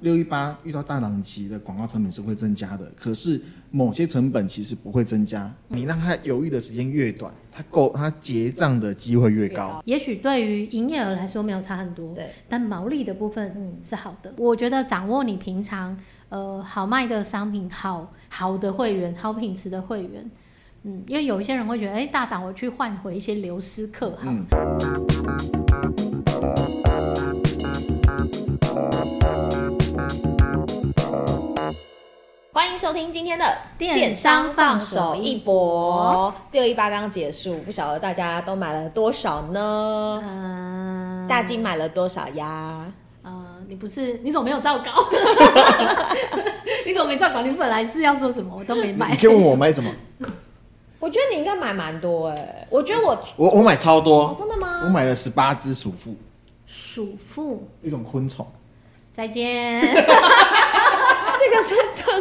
六一八遇到大档期的广告成本是会增加的，可是某些成本其实不会增加。你让他犹豫的时间越短，他够他结账的机会越高。也许对于营业额来说没有差很多，对，但毛利的部分嗯是好的。我觉得掌握你平常呃好卖的商品，好好的会员，好品质的会员，嗯，因为有一些人会觉得，哎、欸，大档我去换回一些流失客哈。嗯欢迎收听今天的电商放手一搏。六一八刚结束，不晓得大家都买了多少呢？嗯，大金买了多少呀？呃，你不是，你怎么没有照稿？你怎么没照稿？你本来是要说什么？我都没买。你可以问我买什么？我觉得你应该买蛮多哎、欸。我觉得我我我买超多、哦，真的吗？我买了十八只鼠妇。鼠妇，一种昆虫。再见。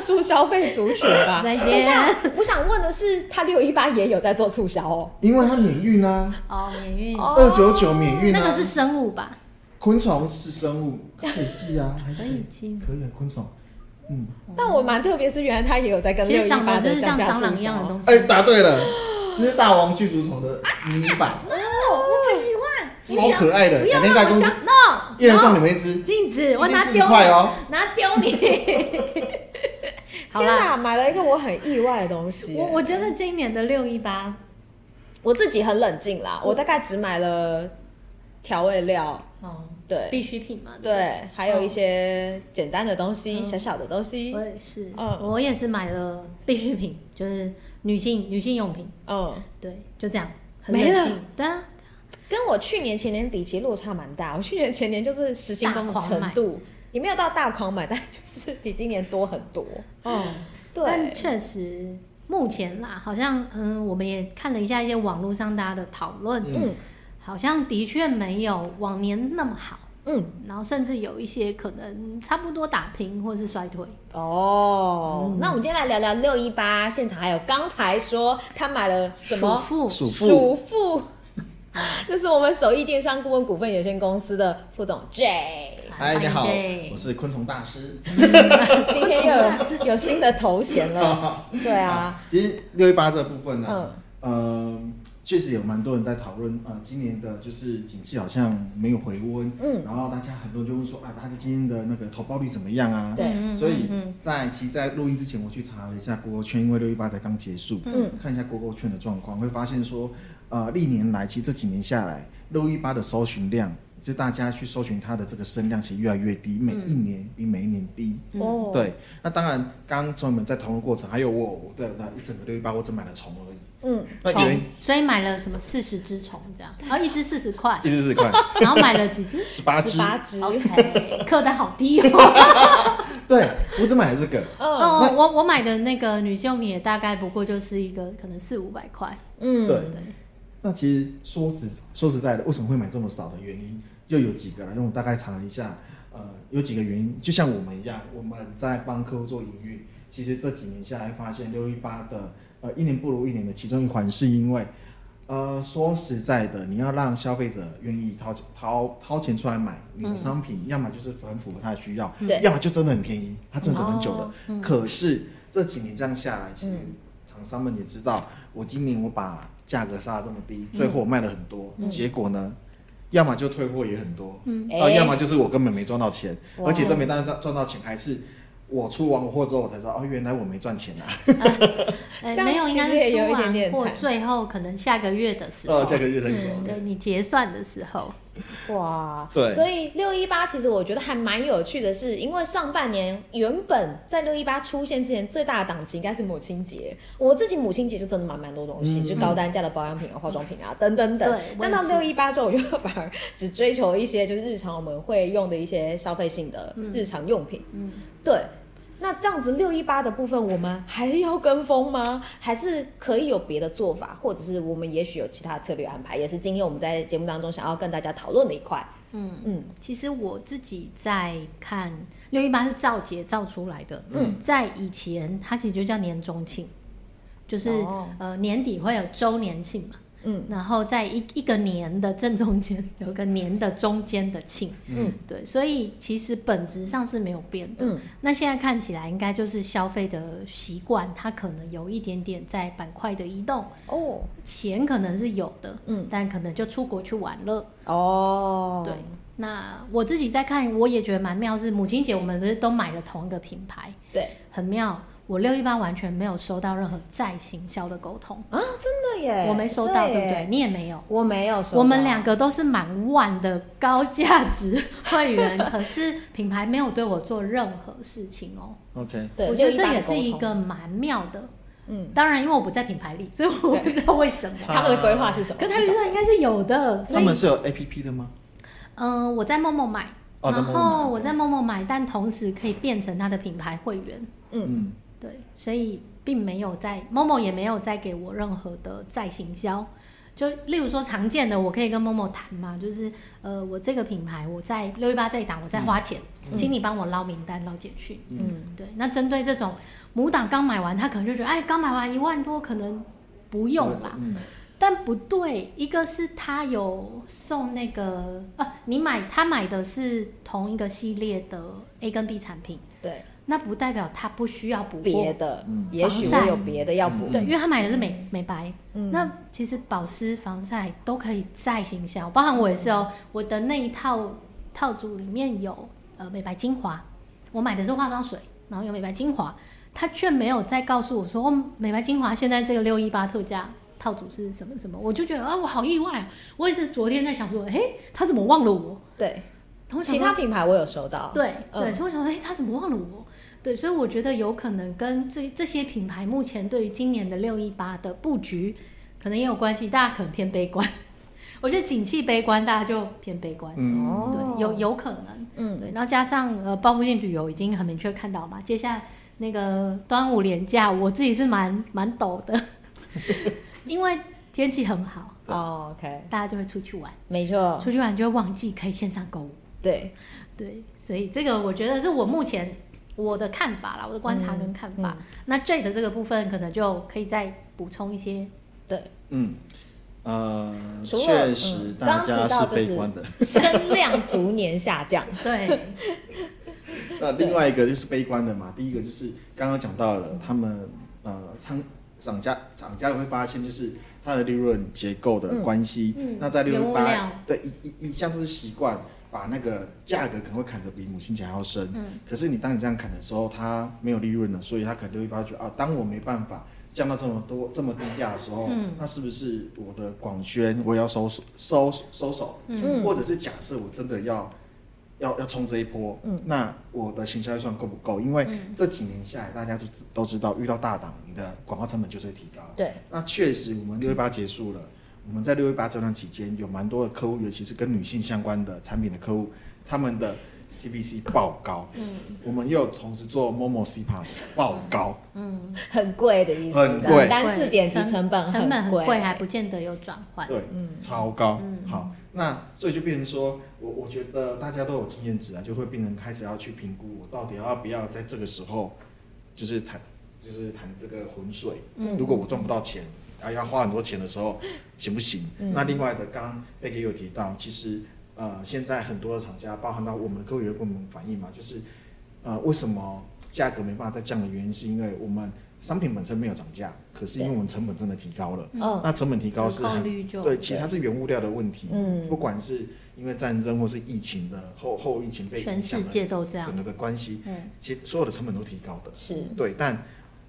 这个是特殊消费族群吧？再见。等一下，我想问的是，他六一八也有在做促销哦？因为它免运啊。哦，免运。二九九免运、啊。那个是生物吧？昆虫是生物，可以寄啊，还是可以寄？可以啊，昆虫。嗯。但我蛮特别，是原来他也有在跟六一八就是像蟑螂一样的东西。哎、欸，答对了，这是大王巨足虫的迷你版。哦，我不喜欢。超可爱的，改天大公司，no，一人送你们一只镜子，我拿丢块哦，拿丢你。好啦，买了一个我很意外的东西。我我觉得今年的六一八，我自己很冷静啦，我大概只买了调味料，哦，对，必需品嘛，对，还有一些简单的东西，小小的东西。我也是，嗯，我也是买了必需品，就是女性女性用品，嗯，对，就这样，没了，对啊。跟我去年前年比，其实落差蛮大。我去年前年就是失心疯的程度，也没有到大狂买，但就是比今年多很多。嗯，对。但确实目前啦，好像嗯，我们也看了一下一些网络上大家的讨论，嗯，好像的确没有往年那么好。嗯，然后甚至有一些可能差不多打平或是衰退。哦，嗯、那我们今天来聊聊六一八现场，还有刚才说他买了什么？鼠妇，鼠妇，鼠妇。这是我们首义电商顾问股份有限公司的副总 J。嗨，你好，我是昆虫大师。今天又有有新的头衔了。对啊，其实六一八这个部分呢，嗯，呃，确实有蛮多人在讨论。呃，今年的就是景气好像没有回温，嗯，然后大家很多人就会说啊，他的今天的那个投报率怎么样啊？对，所以在其实，在录音之前，我去查了一下国购券，因为六一八才刚结束，嗯，看一下国购券的状况，会发现说。呃，历年来，其实这几年下来，六一八的搜寻量，就大家去搜寻它的这个声量，其实越来越低，每一年比每一年低。哦、嗯，对。那当然，刚刚从你们在讨论过程，还有我，我的那一整个六一八，我只买了虫而已。嗯，那虫，所以买了什么四十只虫这样，然后一只四十块，一只四十块，然后买了几 只？十八只，十八只。OK，客单好低哦。对，我只买了这个。哦，我我买的那个女秀米也大概不过就是一个可能四五百块。嗯，对。那其实说实说实在的，为什么会买这么少的原因，又有几个了。因为我大概查了一下，呃，有几个原因。就像我们一样，我们在帮客户做营运，其实这几年下来发现，六一八的呃一年不如一年的其中一环，是因为呃说实在的，你要让消费者愿意掏掏掏钱出来买你的商品，嗯、要么就是很符合他的需要，要么就真的很便宜，他真的很久了。哦嗯、可是这几年这样下来，其实厂商们也知道，我今年我把价格杀得这么低，最后我卖了很多，嗯、结果呢，要么就退货也很多，嗯，呃，要么就是我根本没赚到钱，嗯、而且这没赚到赚到钱，还是我出完货之后我才知道，哦，原来我没赚钱啊。呃、没有，应该是出完货最后可能下个月的时候，哦，下个月的时候，嗯、对你结算的时候。哇，对，所以六一八其实我觉得还蛮有趣的是，是因为上半年原本在六一八出现之前最大的档期应该是母亲节，我自己母亲节就真的买蛮多东西，嗯、就高单价的保养品啊、化妆品啊、嗯、等等等。但到六一八之后，我就反而只追求一些就是日常我们会用的一些消费性的日常用品。嗯，对。那这样子六一八的部分，我们还要跟风吗？还是可以有别的做法，或者是我们也许有其他策略安排？也是今天我们在节目当中想要跟大家讨论的一块。嗯嗯，其实我自己在看六一八是造节造出来的。嗯，在以前它其实就叫年中庆，就是、哦、呃年底会有周年庆嘛。嗯，然后在一一个年的正中间有个年的中间的庆，嗯，对，所以其实本质上是没有变的。嗯，那现在看起来应该就是消费的习惯，它可能有一点点在板块的移动。哦，钱可能是有的，嗯，但可能就出国去玩了。哦，对，那我自己在看，我也觉得蛮妙，是母亲节我们不是都买了同一个品牌？对，很妙。我六一八完全没有收到任何再行销的沟通啊！真的耶，我没收到，对不对？你也没有，我没有收到。我们两个都是满万的高价值会员，可是品牌没有对我做任何事情哦。OK，对，我觉得这也是一个蛮妙的。嗯，当然，因为我不在品牌里，所以我不知道为什么他们的规划是什么。可他们说应该是有的。他们是有 APP 的吗？嗯，我在 Momo 买，然后我在 Momo 买，但同时可以变成他的品牌会员。嗯。对，所以并没有在 Momo 也没有再给我任何的再行销，就例如说常见的，我可以跟 Momo 谈嘛，就是呃，我这个品牌我在六一八这一档我在花钱，嗯、请你帮我捞名单捞简讯。嗯，对。那针对这种母档刚买完，他可能就觉得，哎，刚买完一万多，可能不用吧。嗯、但不对，一个是他有送那个啊，你买他买的是同一个系列的 A 跟 B 产品。对。那不代表他不需要补别的，嗯，也许会有别的要补。对，因为他买的是美美白，嗯，那其实保湿、防晒都可以再行销，包含我也是哦。我的那一套套组里面有呃美白精华，我买的是化妆水，然后有美白精华，他却没有再告诉我说，哦，美白精华现在这个六一八特价套组是什么什么，我就觉得啊，我好意外啊！我也是昨天在想说，嘿，他怎么忘了我？对，然后其他品牌我有收到，对对，所以我想说，哎，他怎么忘了我？对，所以我觉得有可能跟这这些品牌目前对于今年的六一八的布局可能也有关系，大家可能偏悲观。我觉得景气悲观，大家就偏悲观。嗯，对，有有可能。嗯，对，然后加上呃，报复性旅游已经很明确看到嘛，接下来那个端午连假，我自己是蛮蛮抖的，因为天气很好。哦，OK，大家就会出去玩。没错，出去玩就会忘记可以线上购物。对，对，所以这个我觉得是我目前。我的看法啦，我的观察跟看法。嗯嗯、那 J 的这个部分可能就可以再补充一些。对，嗯，呃，确实大家是悲观的。声量逐年下降。对。那另外一个就是悲观的嘛。第一个就是刚刚讲到了，他们呃，厂厂家厂家会发现就是它的利润结构的关系。嗯嗯、那在六十八对一一一向都是习惯。把那个价格可能会砍得比母亲节还要深，嗯，可是你当你这样砍的时候，它没有利润了，所以它可能六一八就啊，当我没办法降到这么多这么低价的时候，嗯，那是不是我的广宣我要收收收收手，嗯，或者是假设我真的要要要冲这一波，嗯，那我的行销预算够不够？因为这几年下来，大家都都知道，遇到大档，你的广告成本就是会提高，对，那确实我们六一八结束了。我们在六一八这段期间，有蛮多的客户，尤其是跟女性相关的产品的客户，他们的 CPC 爆高。嗯，我们又有同时做 Momo CPAS 爆高。嗯，很贵的意思。很贵，单次点击成本成本很贵，还不见得有转换。对，嗯，超高。嗯，好，那所以就变成说，我我觉得大家都有经验值啊，就会变成开始要去评估，我到底要不要在这个时候，就是谈，就是谈这个浑水。嗯，如果我赚不到钱。啊，要花很多钱的时候，行不行？嗯、那另外的，刚刚贝克有提到，其实呃，现在很多的厂家，包含到我们的客户也会跟我们反映嘛，就是呃，为什么价格没办法再降的原因，是因为我们商品本身没有涨价，可是因为我们成本真的提高了。嗯，那成本提高是很对，其实它是原物料的问题。嗯，不管是因为战争或是疫情的后后疫情被影响，全世界都这样，整个的关系，嗯，其实所有的成本都提高的。是，对，但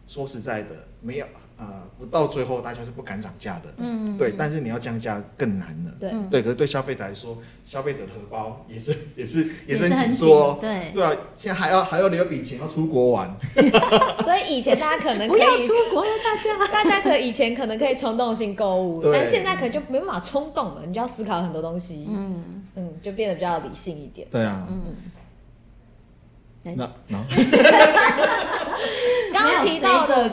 说实在的，没有。呃，不到最后大家是不敢涨价的，嗯，对，但是你要降价更难了，对，对，可是对消费者来说，消费者的荷包也是也是也是很紧缩，对，对啊，现在还要还要留笔钱要出国玩，所以以前大家可能 可以不要出国了，大家大家可以以前可能可以冲动性购物，但现在可能就没办法冲动了，你就要思考很多东西，嗯。嗯，就变得比较理性一点，对啊，嗯。那那，刚刚提到的，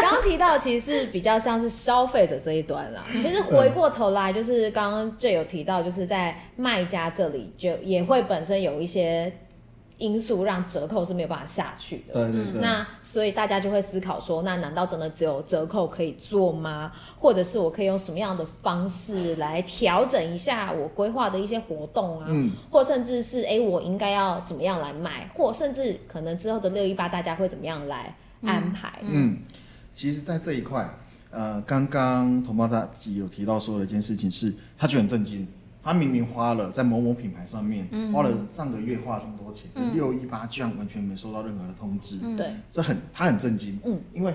刚 刚提到其实是比较像是消费者这一端啦。其实回过头来，就是刚刚就有提到，就是在卖家这里就也会本身有一些。因素让折扣是没有办法下去的。对对对。那所以大家就会思考说，那难道真的只有折扣可以做吗？或者是我可以用什么样的方式来调整一下我规划的一些活动啊？嗯。或甚至是哎、欸，我应该要怎么样来卖？或甚至可能之后的六一八大家会怎么样来安排？嗯，嗯。其实，在这一块，呃，刚刚同胞大吉有提到说的一件事情是，他就很震惊。他明明花了在某某品牌上面、嗯、花了上个月花了这么多钱，六一八居然完全没收到任何的通知，对、嗯，这很他很震惊，嗯，因为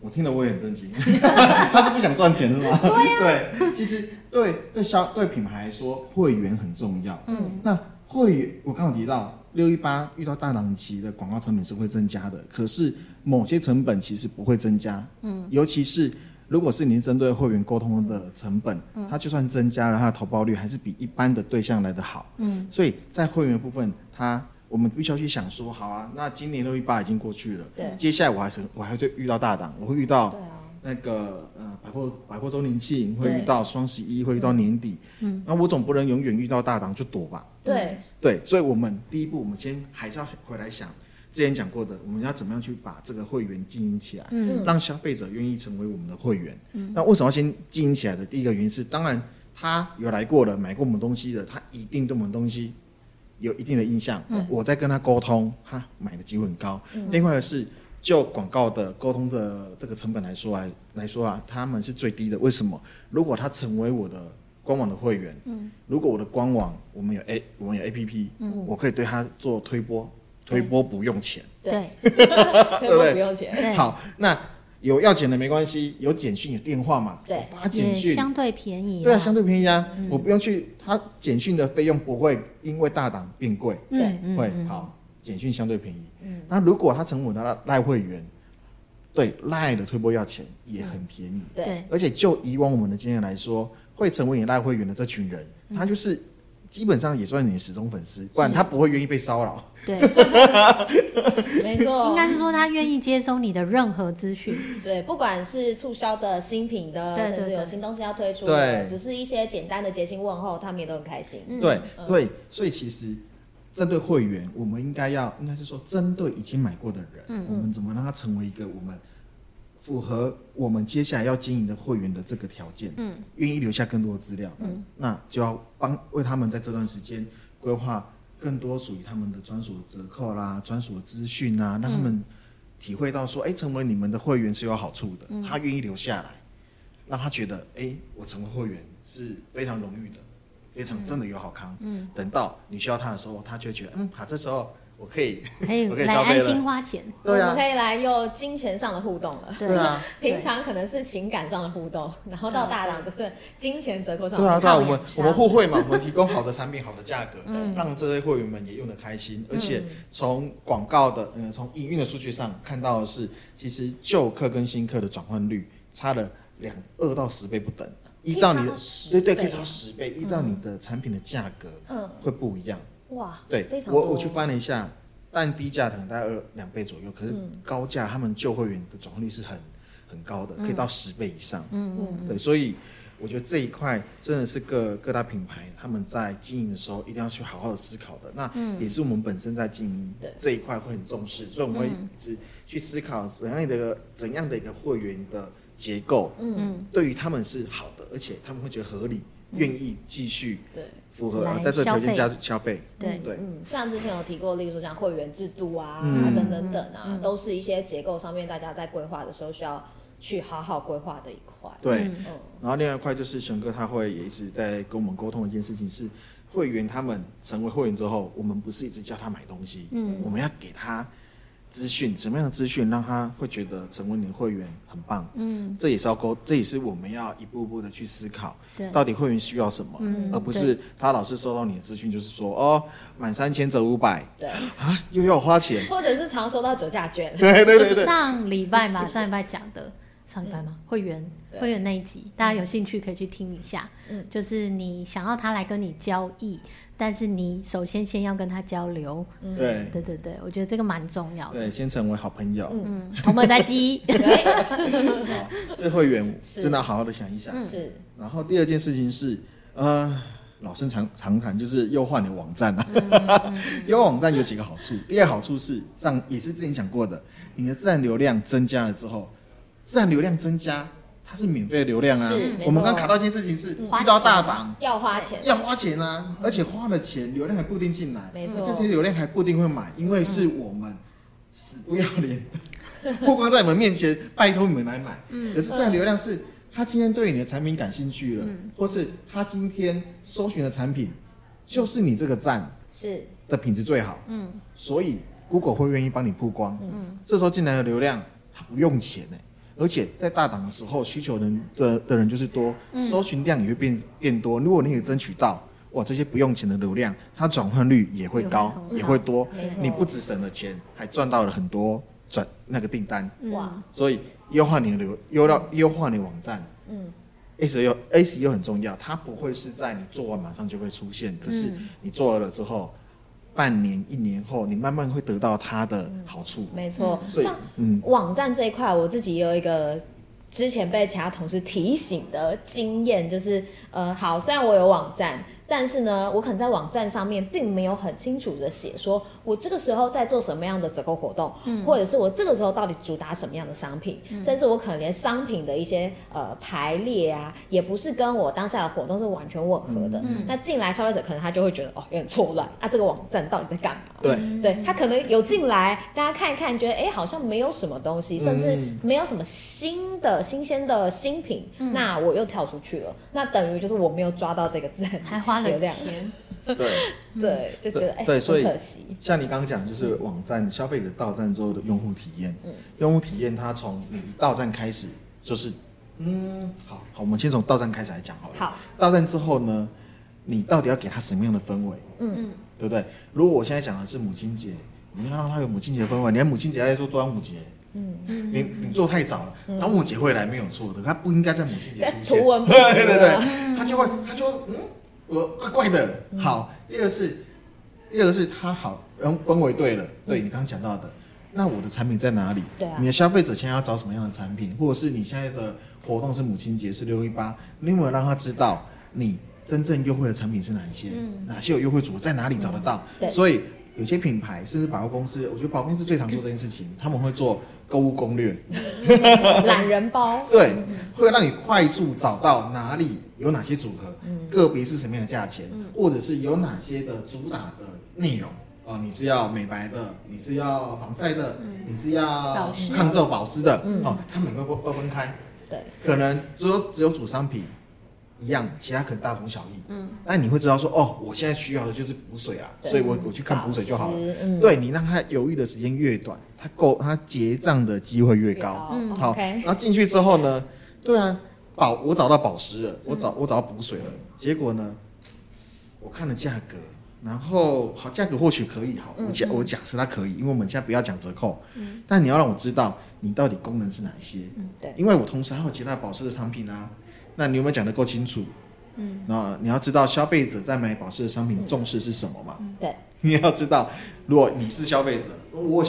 我听了我也很震惊，他是不想赚钱是吗？对、啊、对，其实对对消对品牌来说，会员很重要，嗯，那会员我刚刚提到六一八遇到大档期的广告成本是会增加的，可是某些成本其实不会增加，嗯，尤其是。如果是您针对会员沟通的成本，嗯，它就算增加了，它的投报率还是比一般的对象来得好。嗯，所以在会员部分，它我们必须要去想说，好啊，那今年六一八已经过去了，对，接下来我还是我还会遇到大档，我会遇到那个呃百货百货周年庆，会遇到双十一，会遇到年底，嗯，那我总不能永远遇到大档就躲吧？对对，所以我们第一步，我们先还是要回来想。之前讲过的，我们要怎么样去把这个会员经营起来，嗯，让消费者愿意成为我们的会员。嗯，那为什么要先经营起来的？第一个原因是，当然他有来过的，买过我们东西的，他一定对我们东西有一定的印象。嗯，我在跟他沟通，他买的机会很高。嗯，另外的是，就广告的沟通的这个成本来说来来说啊，他们是最低的。为什么？如果他成为我的官网的会员，嗯，如果我的官网我们有 A，我们有 APP，嗯，我可以对他做推播。推播不用钱，对，对不对？不用钱。好，那有要钱的没关系，有简讯有电话嘛？对，发简讯。相对便宜。对啊，相对便宜啊，嗯、我不用去，他简讯的费用不会因为大档变贵，对、嗯，会好，简讯相对便宜。嗯，那如果他成为我的赖会员，对赖的推播要钱也很便宜，对，而且就以往我们的经验来说，会成为你赖会员的这群人，他就是。基本上也算你的死忠粉丝，不然他不会愿意被骚扰。对，没错，应该是说他愿意接收你的任何资讯。对，不管是促销的新品的，甚至有新东西要推出的，对，只是一些简单的节庆问候，他们也都很开心。对、嗯、对，所以其实针对会员，我们应该要，应该是说针对已经买过的人，嗯，我们怎么让他成为一个我们。符合我们接下来要经营的会员的这个条件，嗯，愿意留下更多的资料，嗯，那就要帮为他们在这段时间规划更多属于他们的专属折扣啦、专属资讯啊，让他们体会到说，哎、欸，成为你们的会员是有好处的，嗯、他愿意留下来，让他觉得，哎、欸，我成为会员是非常荣誉的，非常真的有好康，嗯，等到你需要他的时候，他就会觉得，嗯，好，这时候。我可以，可以 来安心花钱，对啊，我们可以来用金钱上的互动了。对啊，平常可能是情感上的互动，然后到大档就是金钱折扣上的。对啊，对啊，我们我们互惠嘛，我们提供好的产品、好的价格，让这些会员们也用得开心。而且从广告的，嗯，从营运的数据上看到的是，其实旧客跟新客的转换率差了两二到十倍不等。依照你的，对对，可以超十倍。依照你的产品的价格，嗯，会不一样。哇，对，我我去翻了一下，但低价可能大概二两倍左右，可是高价他们旧会员的转换率是很很高的，可以到十倍以上。嗯嗯，对，所以我觉得这一块真的是各各大品牌他们在经营的时候一定要去好好的思考的。那也是我们本身在经营这一块会很重视，所以我们会一直去思考怎样的一个怎样的一个会员的结构，嗯，对于他们是好的，而且他们会觉得合理，愿意继续对。符合在这条件下消费，对对，嗯，像之前有提过，例如说像会员制度啊，嗯、等等等啊，嗯、都是一些结构上面大家在规划的时候需要去好好规划的一块。对，嗯，然后另外一块就是熊哥他会也一直在跟我们沟通一件事情是，会员他们成为会员之后，我们不是一直叫他买东西，嗯，我们要给他。资讯什么样的资讯让他会觉得成为你的会员很棒？嗯，这也是要沟，这也是我们要一步步的去思考，对，到底会员需要什么，嗯，而不是他老是收到你的资讯就是说哦，满三千折五百，对。啊，又要花钱，或者是常收到折价券，对对对对，上礼拜嘛，上礼拜讲的。上礼拜吗？会员会员那一集，大家有兴趣可以去听一下。嗯，就是你想要他来跟你交易，但是你首先先要跟他交流。嗯，对对对对，我觉得这个蛮重要的。对，先成为好朋友。嗯，同门在基。对，这会员真的要好好的想一想。是。然后第二件事情是，呃，老生常常谈，就是优化你的网站啊。优、化网站有几个好处，第二个好处是让也是之前讲过的，你的自然流量增加了之后，自然流量增加。它是免费的流量啊！我们刚卡到一件事情是遇到大档。要花钱，要花钱啊！而且花了钱，流量还不一定进来，没错，这些流量还不一定会买，因为是我们死不要脸，曝光在你们面前，拜托你们来买。嗯，可是这样流量是他今天对你的产品感兴趣了，或是他今天搜寻的产品就是你这个站是。的品质最好，嗯，所以 Google 会愿意帮你曝光，嗯，这时候进来的流量他不用钱呢。而且在大档的时候，需求人的的人就是多，搜寻量也会变变多。如果你可以争取到，哇，这些不用钱的流量，它转换率也会高，也会多。你不止省了钱，还赚到了很多转那个订单。哇！所以优化你的流，优到优化你的网站。嗯，SEO，SEO 很重要，它不会是在你做完马上就会出现，可是你做了之后。半年、一年后，你慢慢会得到它的好处。嗯、没错，像网站这一块，我自己有一个之前被其他同事提醒的经验，就是呃，好，虽然我有网站。但是呢，我可能在网站上面并没有很清楚的写，说我这个时候在做什么样的折扣活动，嗯，或者是我这个时候到底主打什么样的商品，嗯，甚至我可能连商品的一些呃排列啊，也不是跟我当下的活动是完全吻合的。嗯，那进来消费者可能他就会觉得哦，有点错乱啊，这个网站到底在干嘛？对，对他可能有进来，大家看一看，觉得哎，好像没有什么东西，甚至没有什么新的新鲜的新品，嗯，那我又跳出去了，那等于就是我没有抓到这个字，还花了两天。对 对，就觉得哎，对，所以像你刚刚讲，就是网站消费者到站之后的用户体验，嗯，用户体验，它从你到站开始就是，嗯，好好，我们先从到站开始来讲好了。好，到站之后呢，你到底要给他什么样的氛围？嗯嗯，对不对？如果我现在讲的是母亲节，你要让他有母亲节的氛围，你看母亲节在做端午节，嗯嗯，你你做太早了，端午节会来没有错的，他不应该在母亲节出现。对对对，他就会他就嗯。我怪怪的，好。第二个是，第二个是他好，嗯，氛围对了，对你刚刚讲到的，那我的产品在哪里？对啊。你的消费者现在要找什么样的产品，或者是你现在的活动是母亲节是六一八，你有没有让他知道你真正优惠的产品是哪一些？嗯。哪些有优惠组在哪里找得到？对。所以有些品牌甚至百货公司，我觉得百货公司最常做这件事情，他们会做购物攻略，懒人包。对，会让你快速找到哪里。有哪些组合？个别是什么样的价钱？或者是有哪些的主打的内容？哦，你是要美白的，你是要防晒的，你是要抗皱保湿的？哦，它每个都都分开。对，可能只有只有主商品一样，其他可能大同小异。嗯，那你会知道说，哦，我现在需要的就是补水啊，所以我我去看补水就好了。嗯，对，你让他犹豫的时间越短，他够他结账的机会越高。嗯，好，然后进去之后呢？对。啊。保我找到保湿了，我找我找到补水了，结果呢，我看了价格，然后好价格或许可以好，我假我假设它可以，因为我们现在不要讲折扣，嗯。但你要让我知道你到底功能是哪一些，嗯对，因为我同时还有其他保湿的产品啊，那你有没有讲得够清楚？嗯，那你要知道消费者在买保湿的商品重视是什么嘛？对，你要知道，如果你是消费者，我我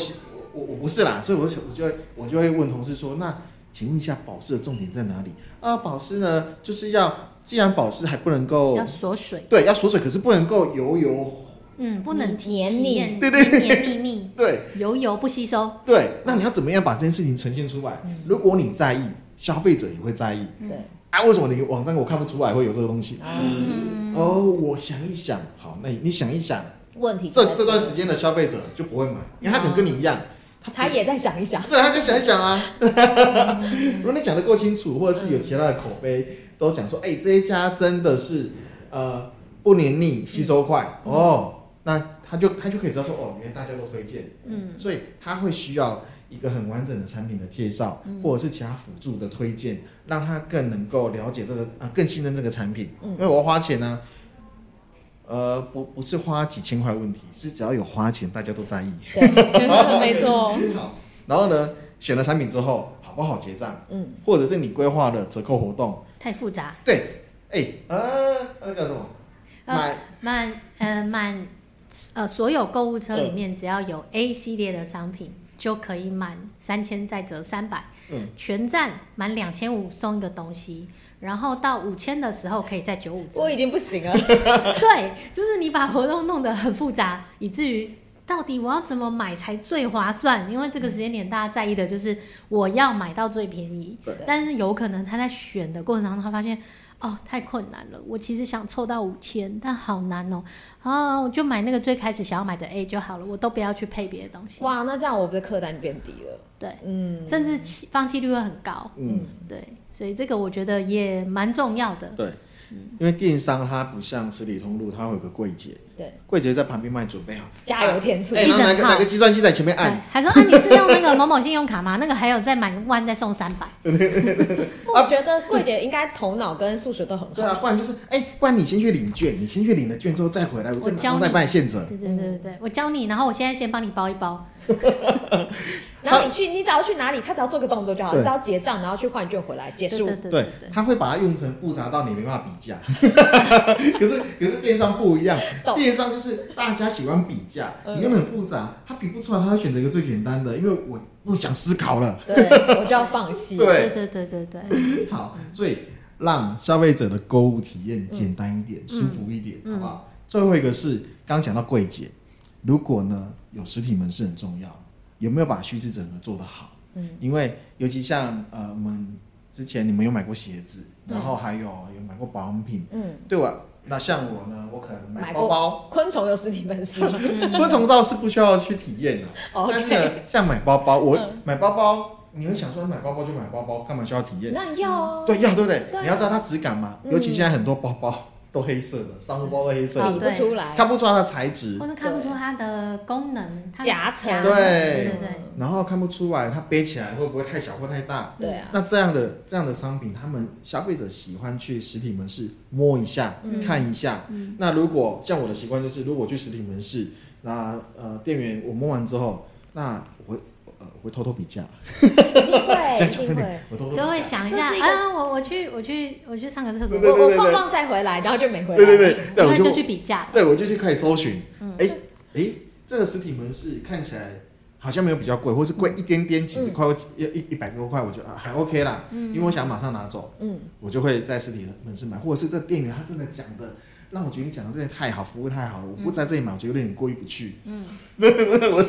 我不是啦，所以我我就会我就会问同事说那。请问一下，保湿的重点在哪里啊？保湿呢，就是要既然保湿还不能够要锁水，对，要锁水，可是不能够油油，嗯，不能黏腻，对对对，黏腻腻，对，油油不吸收，对。那你要怎么样把这件事情呈现出来？如果你在意，消费者也会在意，对。啊，为什么你网站我看不出来会有这个东西？嗯，哦，我想一想，好，那你想一想，问题这这段时间的消费者就不会买，因为他可能跟你一样。他也在想一想，对，他就想一想啊。如果你讲的够清楚，或者是有其他的口碑都讲说，哎、欸，这一家真的是呃不黏腻、吸收快、嗯、哦，那他就他就可以知道说，哦，原来大家都推荐，嗯，所以他会需要一个很完整的产品的介绍，嗯、或者是其他辅助的推荐，让他更能够了解这个啊、呃，更信任这个产品，嗯、因为我花钱呢、啊。呃，不，不是花几千块问题，是只要有花钱，大家都在意。对，没错。好，然后呢，选了产品之后，好不好结账？嗯，或者是你规划的折扣活动太复杂。对，哎、欸，啊，那个什么，买满呃满呃所有购物车里面只要有 A 系列的商品，就可以满三千再折三百，嗯，全站满两千五送一个东西，然后到五千的时候可以再九五折。我已经不行了，对，就是你把活动弄得很复杂，以至于到底我要怎么买才最划算？因为这个时间点大家在意的就是我要买到最便宜，对但是有可能他在选的过程当中，他发现。哦，太困难了！我其实想凑到五千，但好难哦。啊，我就买那个最开始想要买的 A 就好了，我都不要去配别的东西。哇，那这样我的客单变低了。对，嗯，甚至放弃率会很高。嗯，对，所以这个我觉得也蛮重要的。对。因为电商它不像实体通路，它会有个柜姐，对，柜姐在旁边帮你准备好加油添醋，哎，然后拿个拿个计算机在前面按，还说啊，你是用那个某某信用卡吗？那个还有再买万再送三百。我觉得柜姐应该头脑跟数学都很好。对啊，不然就是哎，不然你先去领券，你先去领了券之后再回来，我教再帮你现折。对对对对，我教你，然后我现在先帮你包一包。然后你去，你只要去哪里，他只要做个动作就好，你只要结账，然后去换券回来结束。对对对，他会把它用成复杂到你没办法比价。可是可是电商不一样，电商就是大家喜欢比价，你用的很复杂，他比不出来，他会选择一个最简单的，因为我不想思考了，对，我就要放弃。对。对对对对。好，所以让消费者的购物体验简单一点，舒服一点，好不好？最后一个是刚刚讲到柜姐，如果呢有实体门市很重要。有没有把虚实整合做得好？嗯，因为尤其像呃，我们之前你们有买过鞋子，然后还有有买过保养品，嗯，对吧？那像我呢，我可能买包包。昆虫有实体门市？昆虫倒是不需要去体验的，但是呢，像买包包，我买包包，你会想说买包包就买包包，干嘛需要体验？那要啊对要对不对？你要知道它质感嘛，尤其现在很多包包。都黑色的，商务包都黑色的，看不出来，看不出它的材质，或者看不出它的功能，夹层，对。对对，然后看不出来它背起来会不会太小或太大，对啊。那这样的这样的商品，他们消费者喜欢去实体门市摸一下，看一下。那如果像我的习惯就是，如果去实体门市，那呃店员我摸完之后，那我会。会偷偷比价，一定会，一定会，我偷偷就会想一下啊，我我去我去我去上个厕所，我我逛逛再回来，然后就没回来，对对对，然后就去比价，对我就去开始搜寻，哎哎，这个实体门市看起来好像没有比较贵，或是贵一点点，几十块或一一一百多块，我觉得还 OK 啦，因为我想马上拿走，嗯，我就会在实体门市买，或者是这店员他真的讲的。让我觉得你讲的真的太好，服务太好了，我不在这里买，我觉得有点过意不去。嗯，真的真的，我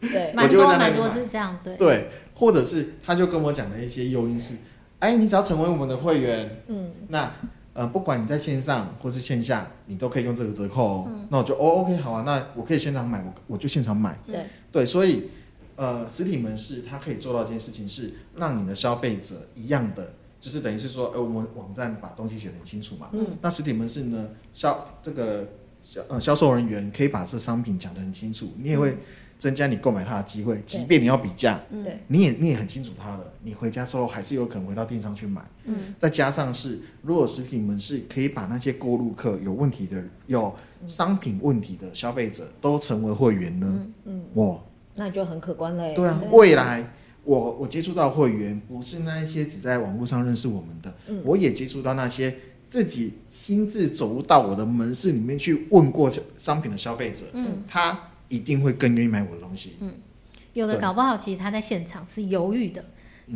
对，蛮多蛮多是这样，对对，或者是他就跟我讲的一些诱因是，哎，你只要成为我们的会员，嗯，那呃，不管你在线上或是线下，你都可以用这个折扣哦。那我就哦，OK，好啊，那我可以现场买，我我就现场买。对对，所以呃，实体门市它可以做到一件事情是，让你的消费者一样的。就是等于是说，呃，我们网站把东西写得很清楚嘛。嗯。那实体门市呢，销这个销呃销售人员可以把这商品讲得很清楚，你也会增加你购买它的机会。嗯、即便你要比价，对，你也你也很清楚它的，你回家之后还是有可能回到电商去买。嗯。再加上是，如果实体门市可以把那些购入客有问题的、有商品问题的消费者都成为会员呢，嗯，嗯哇，那就很可观了。对啊，未来。我我接触到会员不是那一些只在网络上认识我们的，嗯、我也接触到那些自己亲自走到我的门市里面去问过商品的消费者，嗯，他一定会更愿意买我的东西。嗯，有的搞不好其实他在现场是犹豫的，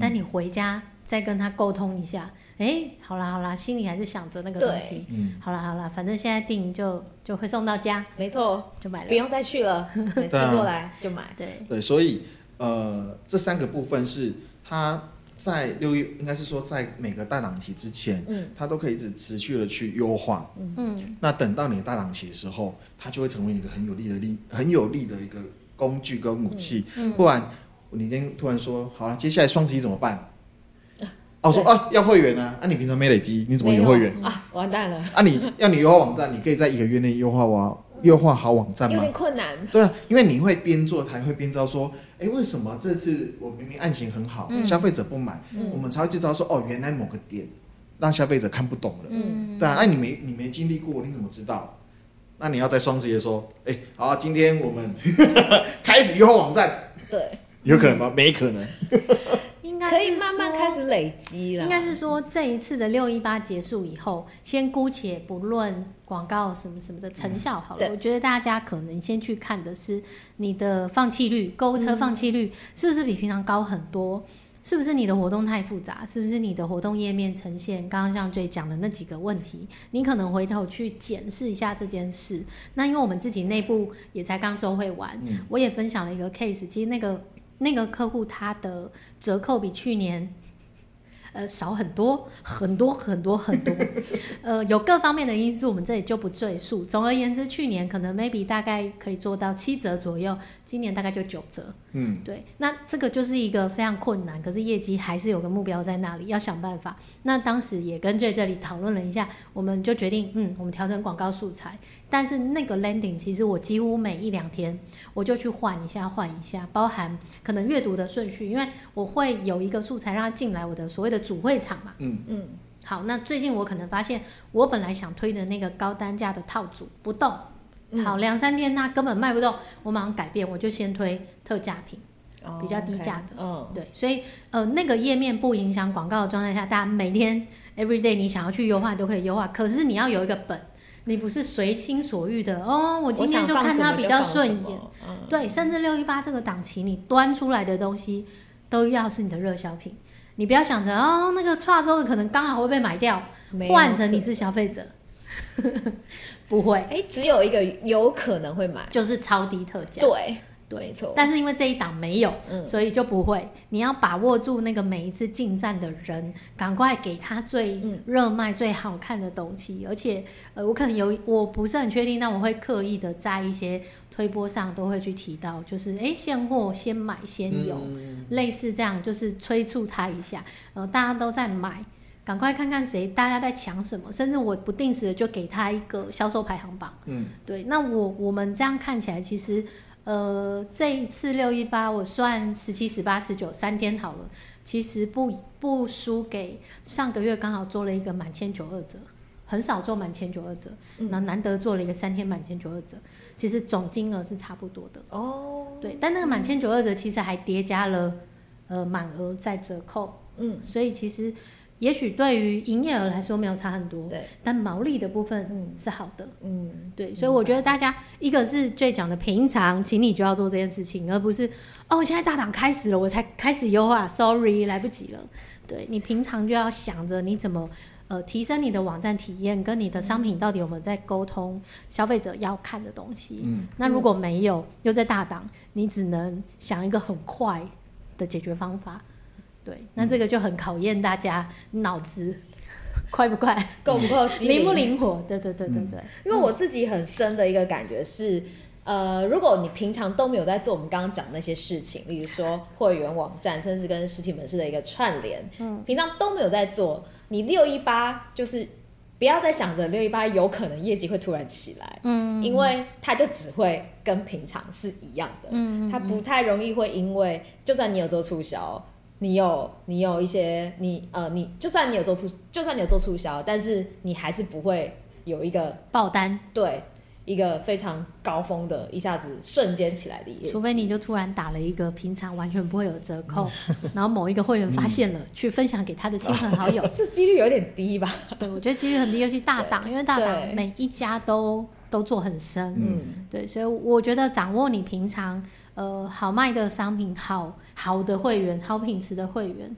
但你回家再跟他沟通一下，哎、嗯，好啦好啦，心里还是想着那个东西，嗯，好啦好啦，反正现在订就就会送到家，没错，就买了，不用再去了，寄过来就买，对对，所以。呃，这三个部分是它在六月，应该是说在每个大档期之前，嗯，它都可以一直持续的去优化，嗯，那等到你的大档期的时候，它就会成为一个很有利的力，很有利的一个工具跟武器。嗯，不然你今天突然说好了，接下来双十一怎么办？哦，说啊要会员啊，啊你平常没累积，你怎么有会员啊？完蛋了！啊你要 你优化网站，你可以在一个月内优化完。优化好网站吗？有点困难。对啊，因为你会边做，还会边招说，哎，为什么这次我明明案型很好，嗯、消费者不买，嗯、我们才会知道说，哦，原来某个点让消费者看不懂了。嗯，对啊，那、啊、你没你没经历过，你怎么知道？那你要在双十一说，哎，好、啊，今天我们 开始优化网站。对，有可能吗？没可能。该可以慢慢开始累积了。应该是说这一次的六一八结束以后，先姑且不论广告什么什么的成效好了，嗯、我觉得大家可能先去看的是你的放弃率，购物车放弃率是不是比平常高很多？是不是你的活动太复杂？是不是你的活动页面呈现刚刚像最讲的那几个问题？你可能回头去检视一下这件事。那因为我们自己内部也才刚周会完，嗯、我也分享了一个 case。其实那个那个客户他的折扣比去年。呃，少很多，很多很多很多，呃，有各方面的因素，我们这里就不赘述。总而言之，去年可能 maybe 大概可以做到七折左右，今年大概就九折。嗯，对，那这个就是一个非常困难，可是业绩还是有个目标在那里，要想办法。那当时也跟 J 这里讨论了一下，我们就决定，嗯，我们调整广告素材。但是那个 landing 其实我几乎每一两天我就去换一下换一下，包含可能阅读的顺序，因为我会有一个素材让它进来我的所谓的主会场嘛。嗯嗯。好，那最近我可能发现我本来想推的那个高单价的套组不动，好两三天那根本卖不动，我马上改变，我就先推特价品，比较低价的。嗯、oh. 对，所以呃那个页面不影响广告的状态下，大家每天 every day 你想要去优化都可以优化，可是你要有一个本。你不是随心所欲的哦，我今天就看它比较顺眼，嗯、对，甚至六一八这个档期，你端出来的东西都要是你的热销品，你不要想着哦，那个跨周的可能刚好会被买掉，换成你是消费者，不会，哎、欸，只有一个有可能会买，就是超低特价，对。没错，但是因为这一档没有，嗯、所以就不会。你要把握住那个每一次进站的人，赶快给他最热卖、嗯、最好看的东西。而且，呃，我可能有，我不是很确定，但我会刻意的在一些推播上都会去提到，就是哎，现货先买先有，嗯、类似这样，就是催促他一下。呃，大家都在买，赶快看看谁，大家在抢什么。甚至我不定时的就给他一个销售排行榜。嗯，对。那我我们这样看起来，其实。呃，这一次六一八，我算十七、十八、十九三天好了，其实不不输给上个月刚好做了一个满千九二折，很少做满千九二折，那、嗯、难得做了一个三天满千九二折，其实总金额是差不多的哦。对，但那个满千九二折其实还叠加了呃满额再折扣，嗯，所以其实。也许对于营业额来说没有差很多，对，但毛利的部分嗯。是好的，嗯，对，所以我觉得大家一个是最讲的平常，请你就要做这件事情，而不是哦，现在大档开始了，我才开始优化，sorry，来不及了。对，你平常就要想着你怎么呃提升你的网站体验，跟你的商品到底有没有在沟通消费者要看的东西。嗯，那如果没有，又在大档，你只能想一个很快的解决方法。对，那这个就很考验大家脑子快不快，够不够机灵，灵不灵活？对对对对对。嗯、因为我自己很深的一个感觉是，呃，如果你平常都没有在做我们刚刚讲那些事情，例如说会员网站，甚至跟实体门市的一个串联，嗯，平常都没有在做，你六一八就是不要再想着六一八有可能业绩会突然起来，嗯，因为它就只会跟平常是一样的，嗯，它不太容易会因为就算你有做促销。你有你有一些你呃你就算你有做促就算你有做促销，但是你还是不会有一个爆单，对，一个非常高峰的，一下子瞬间起来的业绩，除非你就突然打了一个平常完全不会有折扣，然后某一个会员发现了，嗯、去分享给他的亲朋好友，这几率有点低吧？对，我觉得几率很低，尤其大档，因为大档每一家都都做很深，嗯，对，所以我觉得掌握你平常。呃，好卖的商品，好好的会员，好品质的会员，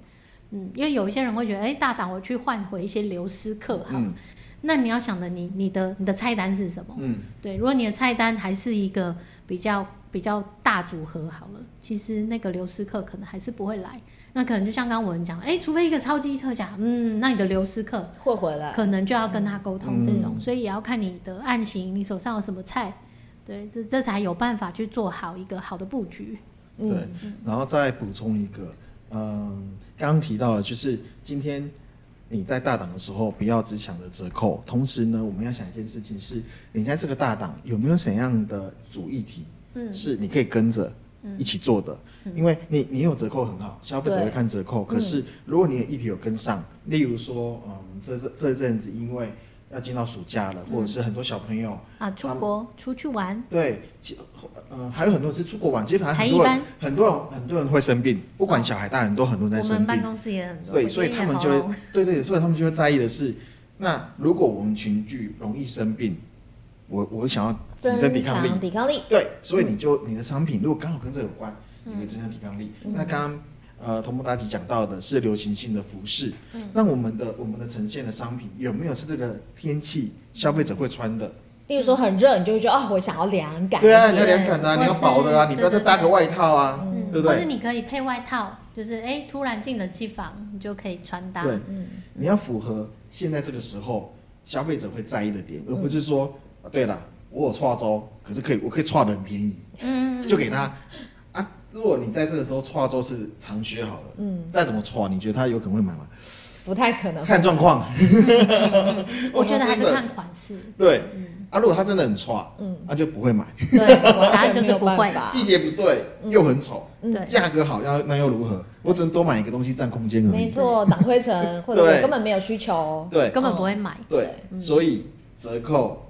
嗯，因为有一些人会觉得，哎、欸，大胆我去换回一些流失客，好，嗯、那你要想的，你你的你的菜单是什么？嗯，对，如果你的菜单还是一个比较比较大组合，好了，其实那个流失客可能还是不会来，那可能就像刚刚我们讲，哎、欸，除非一个超级特价，嗯，那你的流失客会回来，可能就要跟他沟通这种，嗯、所以也要看你的案型，你手上有什么菜。对，这这才有办法去做好一个好的布局。嗯、对，然后再补充一个，嗯，刚刚提到了，就是今天你在大档的时候，不要只想着折扣，同时呢，我们要想一件事情是，你在这个大档有没有怎样的主议题，嗯，是你可以跟着一起做的，嗯、因为你你有折扣很好，消费者会看折扣，可是如果你的议题有跟上，例如说，嗯，这这这阵子因为要进到暑假了，或者是很多小朋友啊出国出去玩，对，嗯，还有很多人是出国玩，其实反正很多人很多人很多人会生病，不管小孩大人都很多人在生病。我们办公室也很多。对，所以他们就会对对，所以他们就会在意的是，那如果我们群聚容易生病，我我想要提升抵抗力，抵抗力。对，所以你就你的商品如果刚好跟这有关，你可以增强抵抗力。那刚刚。呃，同步达吉讲到的是流行性的服饰，嗯，那我们的我们的呈现的商品有没有是这个天气消费者会穿的？例如说很热，你就会觉得哦，我想要凉感。对啊，你要凉感啊，你要薄的啊，你不要再搭个外套啊，对不对？或者你可以配外套，就是哎，突然进了机房，你就可以穿搭。对，你要符合现在这个时候消费者会在意的点，而不是说，对了，我有跨州，可是可以，我可以跨的很便宜，嗯，就给他。如果你在这个时候跨州是长靴好了，嗯，再怎么跨，你觉得他有可能会买吗？不太可能，看状况。我觉得还是看款式。对，啊，如果他真的很差，嗯，那就不会买。对，答案就是不会。季节不对，又很丑，对，价格好，要那又如何？我只能多买一个东西占空间而已。没错，长灰尘或者根本没有需求，对，根本不会买。对，所以折扣、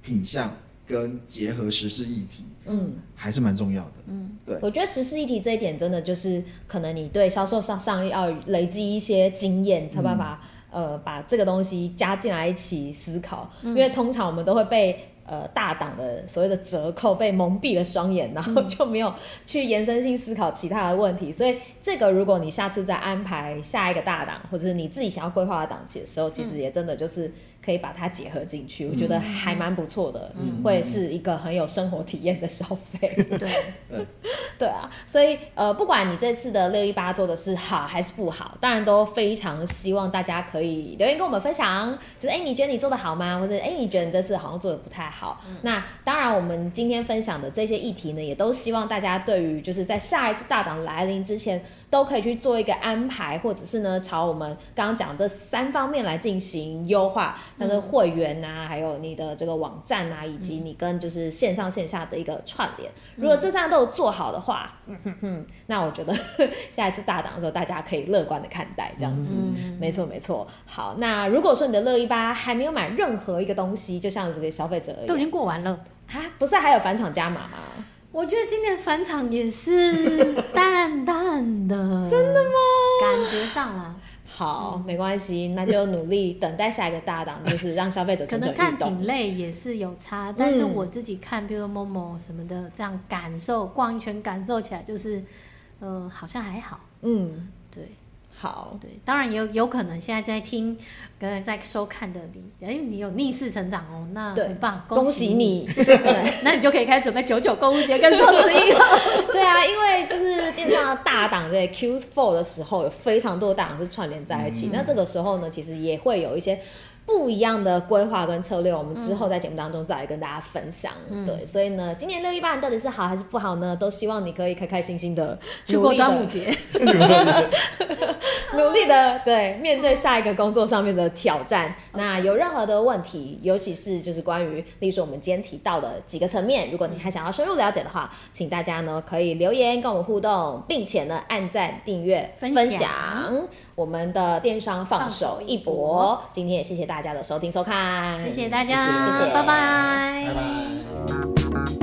品相跟结合时事议题。嗯，还是蛮重要的。嗯，对，我觉得实施议题这一点真的就是，可能你对销售上上要累积一些经验，才办法、嗯、呃把这个东西加进来一起思考。嗯、因为通常我们都会被呃大档的所谓的折扣被蒙蔽了双眼，然后就没有去延伸性思考其他的问题。所以这个如果你下次再安排下一个大档，或者是你自己想要规划的档期的时候，其实也真的就是。可以把它结合进去，我觉得还蛮不错的，嗯、会是一个很有生活体验的消费。对，对，对啊，所以呃，不管你这次的六一八做的是好还是不好，当然都非常希望大家可以留言跟我们分享，就是哎，你觉得你做的好吗？或者哎，你觉得你这次好像做的不太好？嗯、那当然，我们今天分享的这些议题呢，也都希望大家对于就是在下一次大档来临之前。都可以去做一个安排，或者是呢，朝我们刚刚讲这三方面来进行优化，它的会员呐、啊，还有你的这个网站啊，以及你跟就是线上线下的一个串联。如果这三样都有做好的话，嗯哼哼，那我觉得下一次大档的时候，大家可以乐观的看待这样子。嗯、没错没错。好，那如果说你的乐一八还没有买任何一个东西，就像这个消费者，都已经过完了啊，不是还有返场加码吗？我觉得今年返场也是 淡淡的，真的吗？感觉上了。好，嗯、没关系，那就努力等待下一个大档，就是让消费者可能看品类也是有差，嗯、但是我自己看，比如说 Momo 什么的，这样感受逛一圈，感受起来就是，嗯、呃，好像还好。嗯，对。好，对，当然有有可能现在在听，跟在收看的你，哎，你有逆势成长哦，那很棒，恭喜你，对，那你就可以开始准备九九购物节跟双十一了。对啊，因为就是电商的大档对 Q4 的时候，有非常多的大档是串联在一起，那这个时候呢，其实也会有一些。不一样的规划跟策略，我们之后在节目当中再来跟大家分享。嗯、对，所以呢，今年六一八到底是好还是不好呢？都希望你可以开开心心的去过端午节，努力的 对面对下一个工作上面的挑战。那有任何的问题，尤其是就是关于，例如说我们今天提到的几个层面，如果你还想要深入了解的话，请大家呢可以留言跟我们互动，并且呢按赞、订阅、分享。我们的电商放手一搏，今天也谢谢大家的收听收看，谢谢大家，谢谢，拜拜，拜拜。